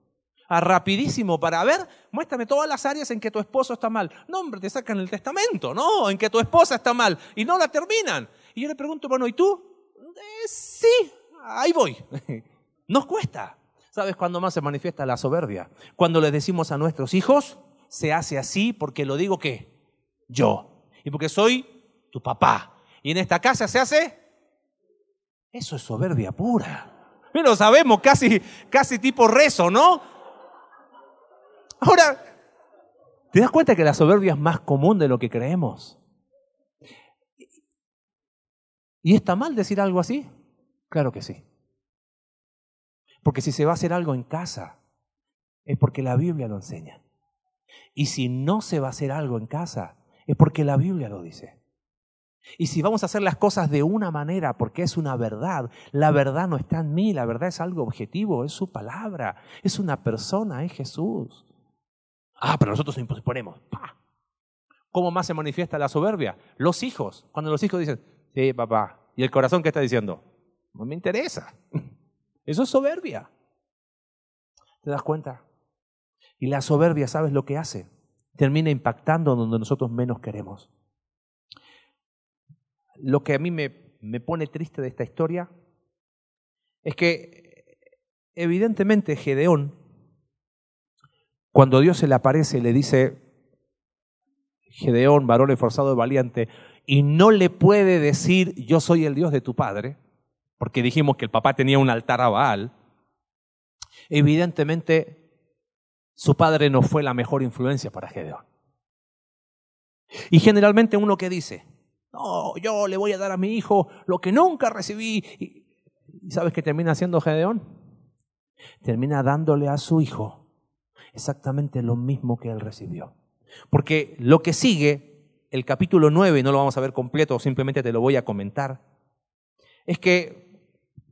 Ah, rapidísimo para ver, muéstrame todas las áreas en que tu esposo está mal. No, hombre, te sacan el testamento, no, en que tu esposa está mal y no la terminan. Y yo le pregunto, bueno, ¿y tú? Eh, sí, ahí voy. Nos cuesta. ¿Sabes cuándo más se manifiesta la soberbia? Cuando le decimos a nuestros hijos, se hace así porque lo digo que yo. Y porque soy tu papá. Y en esta casa se hace. Eso es soberbia pura. Pero sabemos, casi, casi tipo rezo, ¿no? Ahora, ¿te das cuenta que la soberbia es más común de lo que creemos? ¿Y está mal decir algo así? Claro que sí. Porque si se va a hacer algo en casa, es porque la Biblia lo enseña. Y si no se va a hacer algo en casa, es porque la Biblia lo dice. Y si vamos a hacer las cosas de una manera porque es una verdad, la verdad no está en mí, la verdad es algo objetivo, es su palabra, es una persona, es Jesús. Ah, pero nosotros nos imponemos. ¿Cómo más se manifiesta la soberbia? Los hijos. Cuando los hijos dicen, sí, papá. ¿Y el corazón qué está diciendo? No me interesa. Eso es soberbia. ¿Te das cuenta? Y la soberbia, ¿sabes lo que hace? Termina impactando donde nosotros menos queremos. Lo que a mí me, me pone triste de esta historia es que evidentemente Gedeón cuando Dios se le aparece y le dice, Gedeón, varón esforzado y valiente, y no le puede decir, yo soy el Dios de tu padre, porque dijimos que el papá tenía un altar a Baal, evidentemente su padre no fue la mejor influencia para Gedeón. Y generalmente uno que dice, no, yo le voy a dar a mi hijo lo que nunca recibí. ¿Y sabes qué termina haciendo Gedeón? Termina dándole a su hijo exactamente lo mismo que él recibió. Porque lo que sigue, el capítulo 9, no lo vamos a ver completo, simplemente te lo voy a comentar, es que,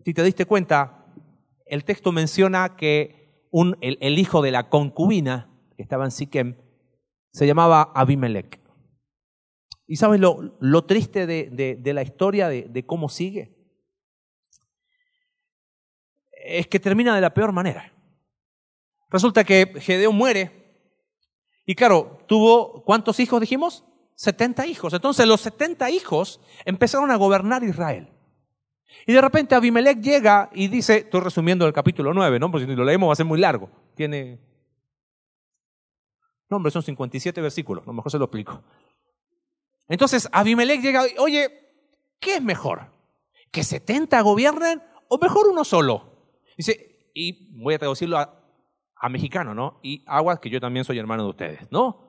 si te diste cuenta, el texto menciona que el, hijo de la concubina que estaba en Siquem se llamaba Abimelech. ¿Y sabes lo, triste de, de, la historia, de, de cómo sigue? Es que termina de la peor manera. Resulta que Gedeón muere. Y claro, tuvo, ¿cuántos hijos dijimos? 70 hijos. Entonces los 70 hijos empezaron a gobernar Israel. Y de repente Abimelech llega y dice, estoy resumiendo el capítulo 9, ¿no? Porque si lo leemos va a ser muy largo. Tiene... No, hombre, son 57 versículos, a lo mejor se lo explico. Entonces Abimelech llega, oye, ¿qué es mejor? ¿Que 70 gobiernen o mejor uno solo? Dice, y voy a traducirlo a, a mexicano, ¿no? Y aguas que yo también soy hermano de ustedes, ¿no?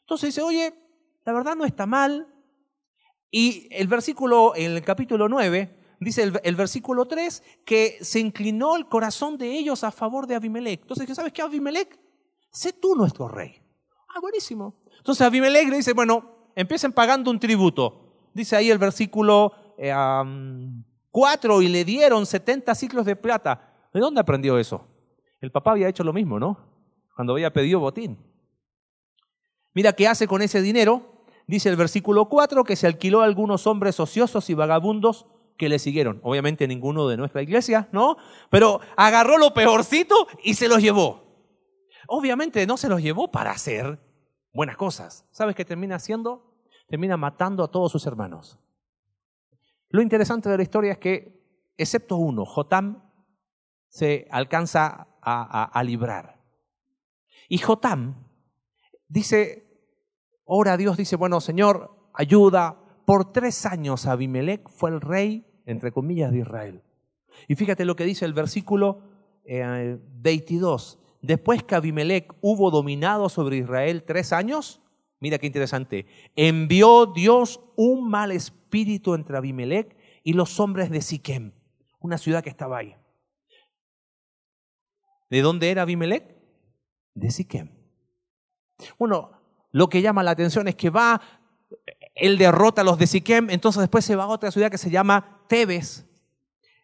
Entonces dice, oye, la verdad no está mal. Y el versículo, el capítulo 9, dice el, versículo 3, que se inclinó el corazón de ellos a favor de Abimelech. Entonces, ¿sabes qué, Abimelech? Sé tú nuestro rey. Ah, buenísimo. Entonces Abimelech le dice, bueno, empiecen pagando un tributo. Dice ahí el versículo 4, eh, y le dieron 70 ciclos de plata. ¿De dónde aprendió eso? El papá había hecho lo mismo, ¿no? Cuando había pedido botín. Mira qué hace con ese dinero. Dice el versículo 4 que se alquiló a algunos hombres ociosos y vagabundos que le siguieron. Obviamente ninguno de nuestra iglesia, ¿no? Pero agarró lo peorcito y se los llevó. Obviamente no se los llevó para hacer buenas cosas. ¿Sabes qué termina haciendo? Termina matando a todos sus hermanos. Lo interesante de la historia es que, excepto uno, Jotam, se alcanza a, librar. Y Jotam dice, ora a Dios, dice, bueno, Señor, ayuda. Por tres años Abimelech fue el rey, entre comillas, de Israel. Y fíjate lo que dice el versículo 22. Eh, Después que Abimelech hubo dominado sobre Israel tres años, mira qué interesante, envió Dios un mal espíritu entre Abimelech y los hombres de Siquem, una ciudad que estaba ahí. ¿De dónde era Abimelech? De Siquem. Bueno, lo que llama la atención es que va, él derrota a los de Siquem, entonces después se va a otra ciudad que se llama Tebes.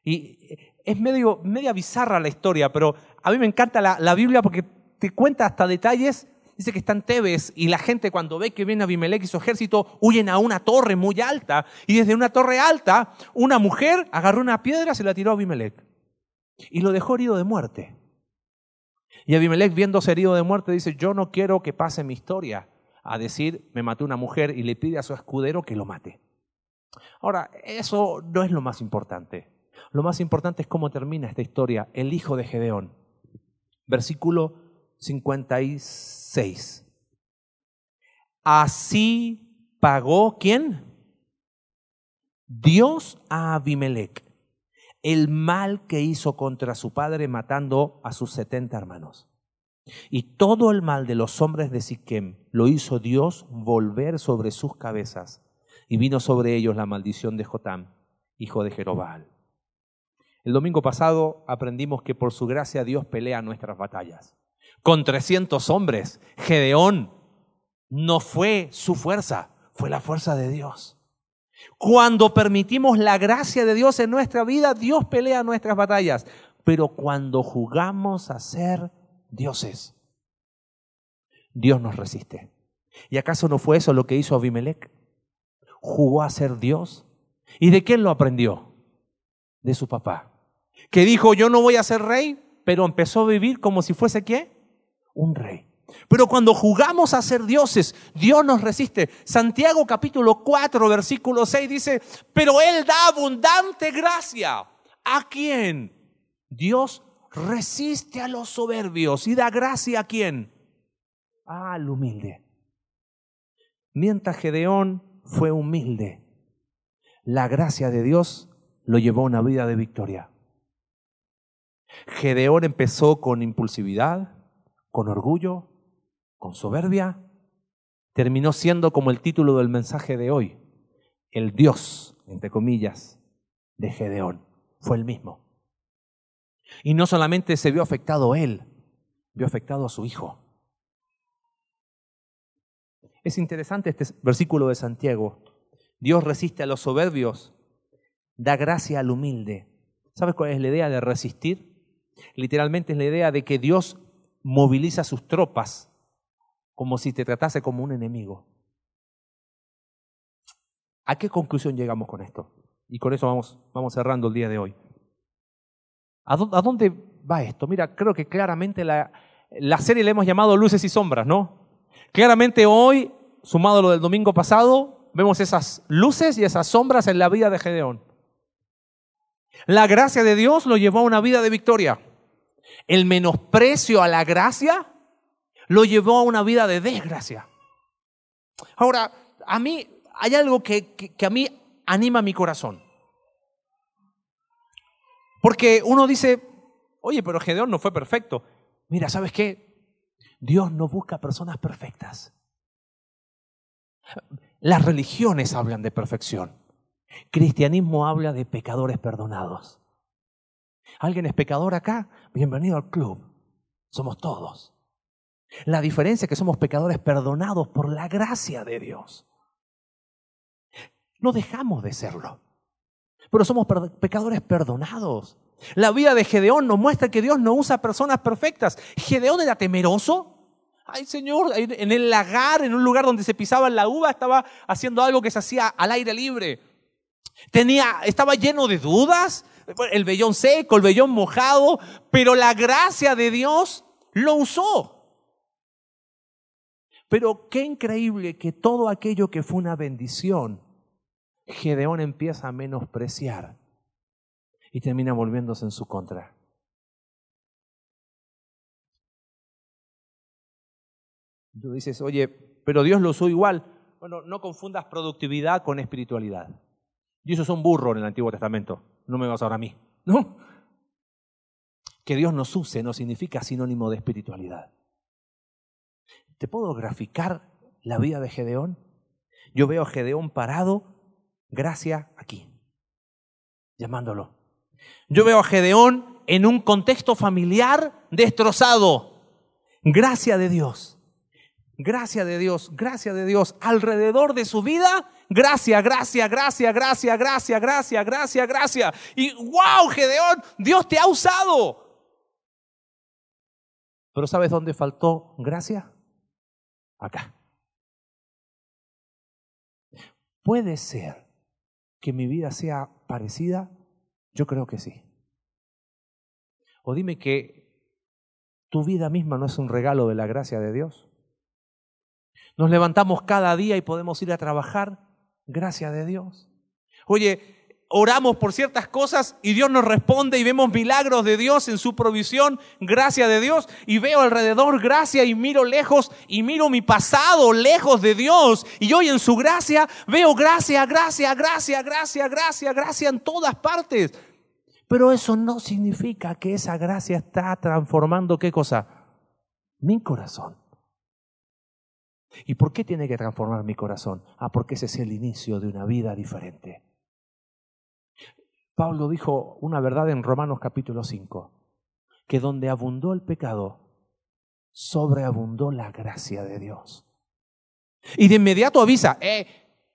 Y es medio, media bizarra la historia, pero a mí me encanta la, Biblia porque te cuenta hasta detalles. Dice que están Tebes y la gente cuando ve que viene Abimelech y su ejército huyen a una torre muy alta. Y desde una torre alta, una mujer agarró una piedra y se la tiró a Abimelech. Y lo dejó herido de muerte. Y Abimelech, viéndose herido de muerte, dice, yo no quiero que pase mi historia a decir, me mató una mujer y le pide a su escudero que lo mate. Ahora, eso no es lo más importante. Lo más importante es cómo termina esta historia, el hijo de Gedeón. Versículo 56. Así pagó quién? Dios a Abimelech el mal que hizo contra su padre matando a sus setenta hermanos. Y todo el mal de los hombres de Siquem lo hizo Dios volver sobre sus cabezas, y vino sobre ellos la maldición de Jotam, hijo de Jerobal. El domingo pasado aprendimos que por su gracia Dios pelea nuestras batallas. Con 300 hombres, Gedeón no fue su fuerza, fue la fuerza de Dios. Cuando permitimos la gracia de Dios en nuestra vida, Dios pelea nuestras batallas. Pero cuando jugamos a ser dioses, Dios nos resiste. ¿Y acaso no fue eso lo que hizo Abimelech? Jugó a ser Dios. ¿Y de quién lo aprendió? De su papá que dijo, yo no voy a ser rey, pero empezó a vivir como si fuese qué? Un rey. Pero cuando jugamos a ser dioses, Dios nos resiste. Santiago capítulo 4, versículo 6 dice, pero Él da abundante gracia. ¿A quién? Dios resiste a los soberbios y da gracia a quién? Al humilde. Mientras Gedeón fue humilde, la gracia de Dios lo llevó a una vida de victoria. Gedeón empezó con impulsividad, con orgullo, con soberbia. Terminó siendo como el título del mensaje de hoy, el Dios, entre comillas, de Gedeón. Fue el mismo. Y no solamente se vio afectado él, vio afectado a su hijo. Es interesante este versículo de Santiago. Dios resiste a los soberbios, da gracia al humilde. ¿Sabes cuál es la idea de resistir? Literalmente es la idea de que Dios moviliza sus tropas como si te tratase como un enemigo. ¿A qué conclusión llegamos con esto? Y con eso vamos, vamos cerrando el día de hoy. ¿A dónde va esto? Mira, creo que claramente la, la serie le hemos llamado Luces y Sombras, ¿no? Claramente hoy, sumado a lo del domingo pasado, vemos esas luces y esas sombras en la vida de Gedeón. La gracia de Dios lo llevó a una vida de victoria. El menosprecio a la gracia lo llevó a una vida de desgracia. Ahora, a mí hay algo que, que, a mí anima mi corazón. Porque uno dice, oye, pero Gedeón no fue perfecto. Mira, ¿sabes qué? Dios no busca personas perfectas. Las religiones hablan de perfección. Cristianismo habla de pecadores perdonados. ¿Alguien es pecador acá? Bienvenido al club. Somos todos. La diferencia es que somos pecadores perdonados por la gracia de Dios. No dejamos de serlo, pero somos pecadores perdonados. La vida de Gedeón nos muestra que Dios no usa personas perfectas. Gedeón era temeroso. Ay Señor, en el lagar, en un lugar donde se pisaba la uva, estaba haciendo algo que se hacía al aire libre. Tenía, estaba lleno de dudas, el vellón seco, el vellón mojado, pero la gracia de Dios lo usó. Pero qué increíble que todo aquello que fue una bendición, Gedeón empieza a menospreciar y termina volviéndose en su contra. Tú dices, oye, pero Dios lo usó igual. Bueno, no confundas productividad con espiritualidad. Eso es un burro en el Antiguo Testamento. No me vas ahora a mí. ¿no? Que Dios nos use no significa sinónimo de espiritualidad. ¿Te puedo graficar la vida de Gedeón? Yo veo a Gedeón parado, gracia aquí, llamándolo. Yo veo a Gedeón en un contexto familiar destrozado. Gracia de Dios. Gracia de Dios, gracia de Dios. Alrededor de su vida, gracia, gracia, gracia, gracia, gracia, gracia, gracia, gracia. Y wow, Gedeón, Dios te ha usado. Pero ¿sabes dónde faltó gracia? Acá. ¿Puede ser que mi vida sea parecida? Yo creo que sí. O dime que tu vida misma no es un regalo de la gracia de Dios. Nos levantamos cada día y podemos ir a trabajar, gracia de Dios. Oye, oramos por ciertas cosas y Dios nos responde y vemos milagros de Dios en su provisión, gracia de Dios, y veo alrededor gracia y miro lejos y miro mi pasado lejos de Dios y hoy en su gracia veo gracia, gracia, gracia, gracia, gracia, gracia en todas partes. Pero eso no significa que esa gracia está transformando qué cosa? Mi corazón. ¿Y por qué tiene que transformar mi corazón? Ah, porque ese es el inicio de una vida diferente. Pablo dijo una verdad en Romanos capítulo 5, que donde abundó el pecado, sobreabundó la gracia de Dios. Y de inmediato avisa, eh,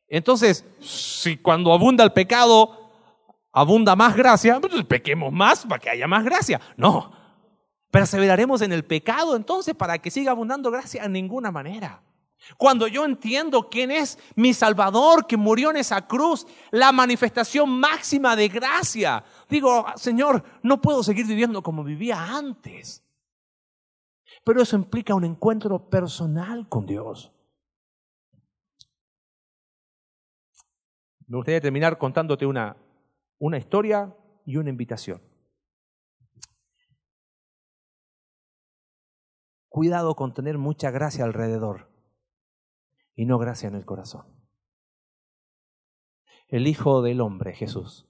entonces, si cuando abunda el pecado, abunda más gracia, pues pequemos más para que haya más gracia. No, perseveraremos en el pecado entonces para que siga abundando gracia en ninguna manera. Cuando yo entiendo quién es mi Salvador que murió en esa cruz, la manifestación máxima de gracia, digo, Señor, no puedo seguir viviendo como vivía antes. Pero eso implica un encuentro personal con Dios. Me gustaría terminar contándote una, una historia y una invitación. Cuidado con tener mucha gracia alrededor y no gracia en el corazón. El Hijo del Hombre, Jesús,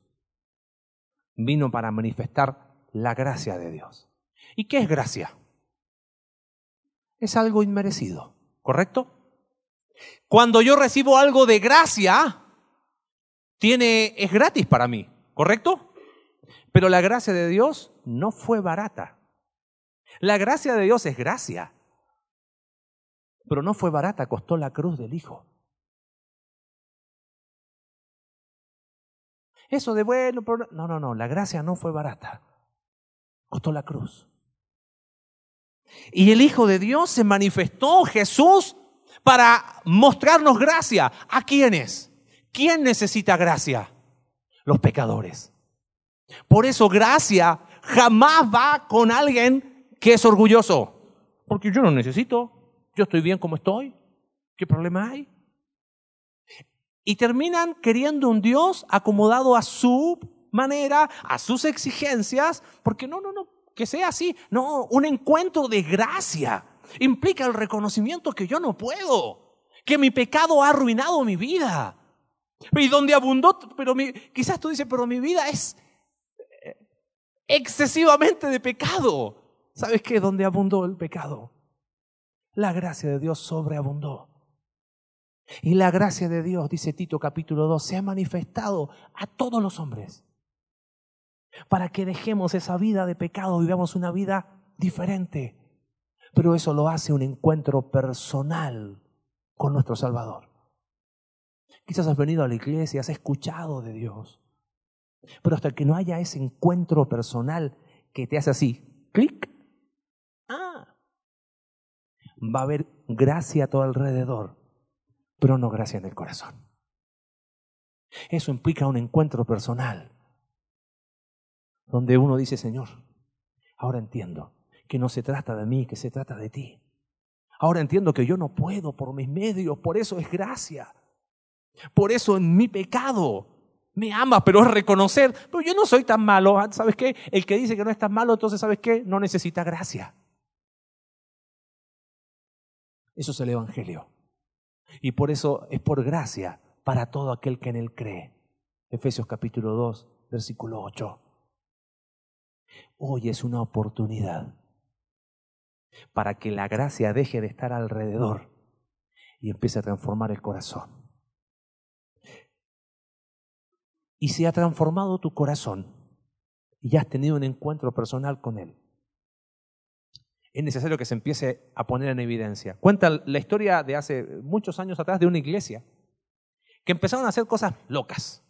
vino para manifestar la gracia de Dios. ¿Y qué es gracia? Es algo inmerecido, ¿correcto? Cuando yo recibo algo de gracia, tiene, es gratis para mí, ¿correcto? Pero la gracia de Dios no fue barata. La gracia de Dios es gracia pero no fue barata, costó la cruz del Hijo. Eso de bueno, no, no, no, la gracia no fue barata, costó la cruz. Y el Hijo de Dios se manifestó, Jesús, para mostrarnos gracia. ¿A quiénes? ¿Quién necesita gracia? Los pecadores. Por eso gracia jamás va con alguien que es orgulloso. Porque yo no necesito. Yo estoy bien como estoy. ¿Qué problema hay? Y terminan queriendo un Dios acomodado a su manera, a sus exigencias, porque no, no, no, que sea así. No, un encuentro de gracia implica el reconocimiento que yo no puedo, que mi pecado ha arruinado mi vida. Y donde abundó, pero mi, quizás tú dices, pero mi vida es eh, excesivamente de pecado. ¿Sabes qué? Donde abundó el pecado la gracia de Dios sobreabundó. Y la gracia de Dios, dice Tito capítulo 2, se ha manifestado a todos los hombres. Para que dejemos esa vida de pecado vivamos una vida diferente. Pero eso lo hace un encuentro personal con nuestro Salvador. Quizás has venido a la iglesia, has escuchado de Dios. Pero hasta que no haya ese encuentro personal que te hace así, clic, va a haber gracia a todo alrededor, pero no gracia en el corazón. Eso implica un encuentro personal, donde uno dice, Señor, ahora entiendo que no se trata de mí, que se trata de ti. Ahora entiendo que yo no puedo por mis medios, por eso es gracia. Por eso en mi pecado me ama, pero es reconocer, pero yo no soy tan malo, ¿sabes qué? El que dice que no es tan malo, entonces, ¿sabes qué? No necesita gracia. Eso es el Evangelio. Y por eso es por gracia para todo aquel que en él cree. Efesios capítulo 2, versículo 8. Hoy es una oportunidad para que la gracia deje de estar alrededor y empiece a transformar el corazón. Y si ha transformado tu corazón y ya has tenido un encuentro personal con Él, es necesario que se empiece a poner en evidencia. Cuenta la historia de hace muchos años atrás de una iglesia que empezaron a hacer cosas locas.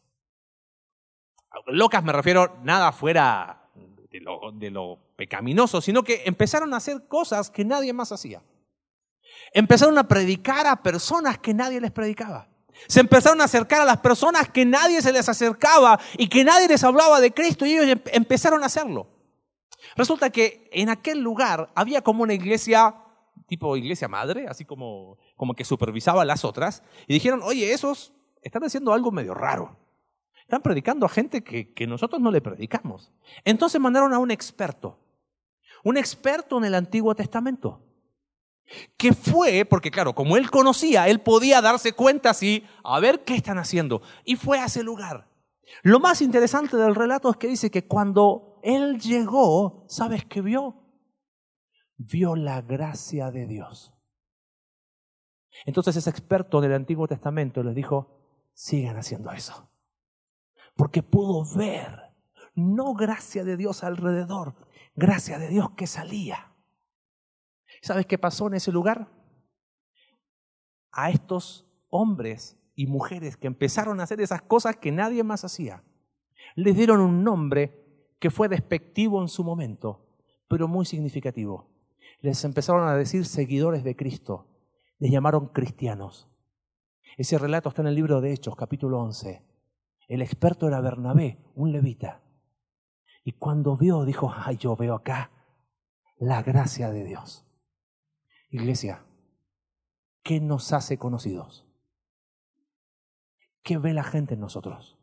Locas me refiero nada fuera de lo, pecaminoso, sino que empezaron a hacer cosas que nadie más hacía. Empezaron a predicar a personas que nadie les predicaba. Se empezaron a acercar a las personas que nadie se les acercaba y que nadie les hablaba de Cristo y ellos em-, empezaron a hacerlo. Resulta que en aquel lugar había como una iglesia, tipo iglesia madre, así como, como que supervisaba las otras, y dijeron, oye, esos están haciendo algo medio raro. Están predicando a gente que, que nosotros no le predicamos. Entonces mandaron a un experto, un experto en el Antiguo Testamento que fue, porque claro, como él conocía, él podía darse cuenta así, a ver qué están haciendo. Y fue a ese lugar. Lo más interesante del relato es que dice que cuando él llegó, ¿sabes qué vio? Vio la gracia de Dios. Entonces ese experto del Antiguo Testamento les dijo, sigan haciendo eso. Porque pudo ver, no gracia de Dios alrededor, gracia de Dios que salía. ¿Sabes qué pasó en ese lugar? A estos hombres y mujeres que empezaron a hacer esas cosas que nadie más hacía, les dieron un nombre que fue despectivo en su momento, pero muy significativo. Les empezaron a decir seguidores de Cristo, les llamaron cristianos. Ese relato está en el libro de Hechos, capítulo 11. El experto era Bernabé, un levita. Y cuando vio, dijo, ay, yo veo acá la gracia de Dios. Iglesia, ¿qué nos hace conocidos? ¿Qué ve la gente en nosotros?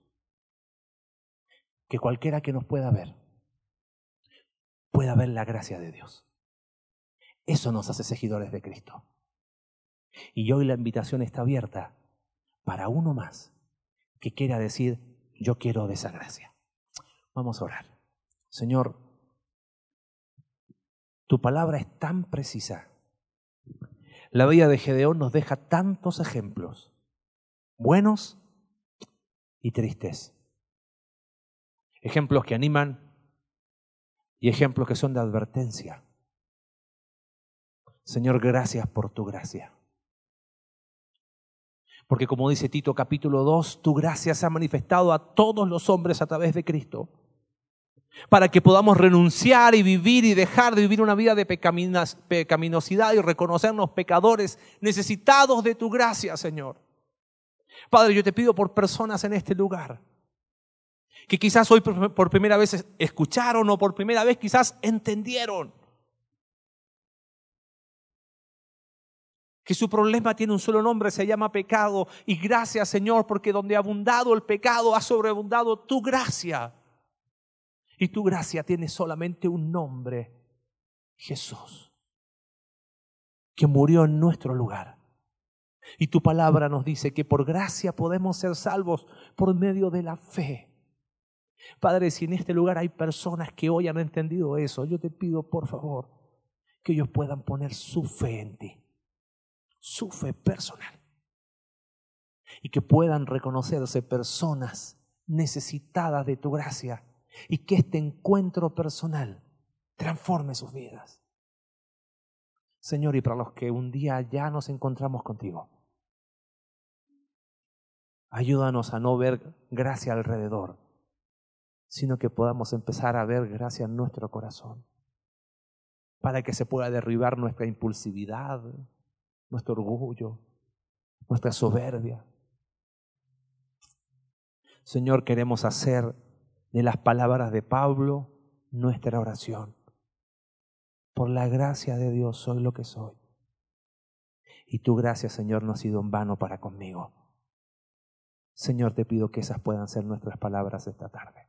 Que cualquiera que nos pueda ver pueda ver la gracia de Dios. Eso nos hace seguidores de Cristo. Y hoy la invitación está abierta para uno más que quiera decir, yo quiero de esa gracia. Vamos a orar. Señor, tu palabra es tan precisa la vida de Gedeón nos deja tantos ejemplos, buenos y tristes. Ejemplos que animan y ejemplos que son de advertencia. Señor, gracias por tu gracia. Porque como dice Tito capítulo 2, tu gracia se ha manifestado a todos los hombres a través de Cristo para que podamos renunciar y vivir y dejar de vivir una vida de pecaminosidad y reconocernos pecadores necesitados de tu gracia, Señor. Padre, yo te pido por personas en este lugar que quizás hoy por primera vez escucharon o por primera vez quizás entendieron que su problema tiene un solo nombre, se llama pecado. Y gracias Señor, porque donde ha abundado el pecado, ha sobreabundado tu gracia. Y tu gracia tiene solamente un nombre, Jesús, que murió en nuestro lugar. Y tu palabra nos dice que por gracia podemos ser salvos por medio de la fe. Padre, si en este lugar hay personas que hoy han entendido eso, yo te pido por favor que ellos puedan poner su fe en ti, su fe personal. Y que puedan reconocerse personas necesitadas de tu gracia y que este encuentro personal transforme sus vidas. Señor, y para los que un día ya nos encontramos contigo, ayúdanos a no ver gracia alrededor, sino que podamos empezar a ver gracia en nuestro corazón, para que se pueda derribar nuestra impulsividad, nuestro orgullo, nuestra soberbia. Señor, queremos hacer de las palabras de Pablo nuestra oración. Por la gracia de Dios soy lo que soy. Y tu gracia, Señor, no ha sido en vano para conmigo. Señor, te pido que esas puedan ser nuestras palabras esta tarde.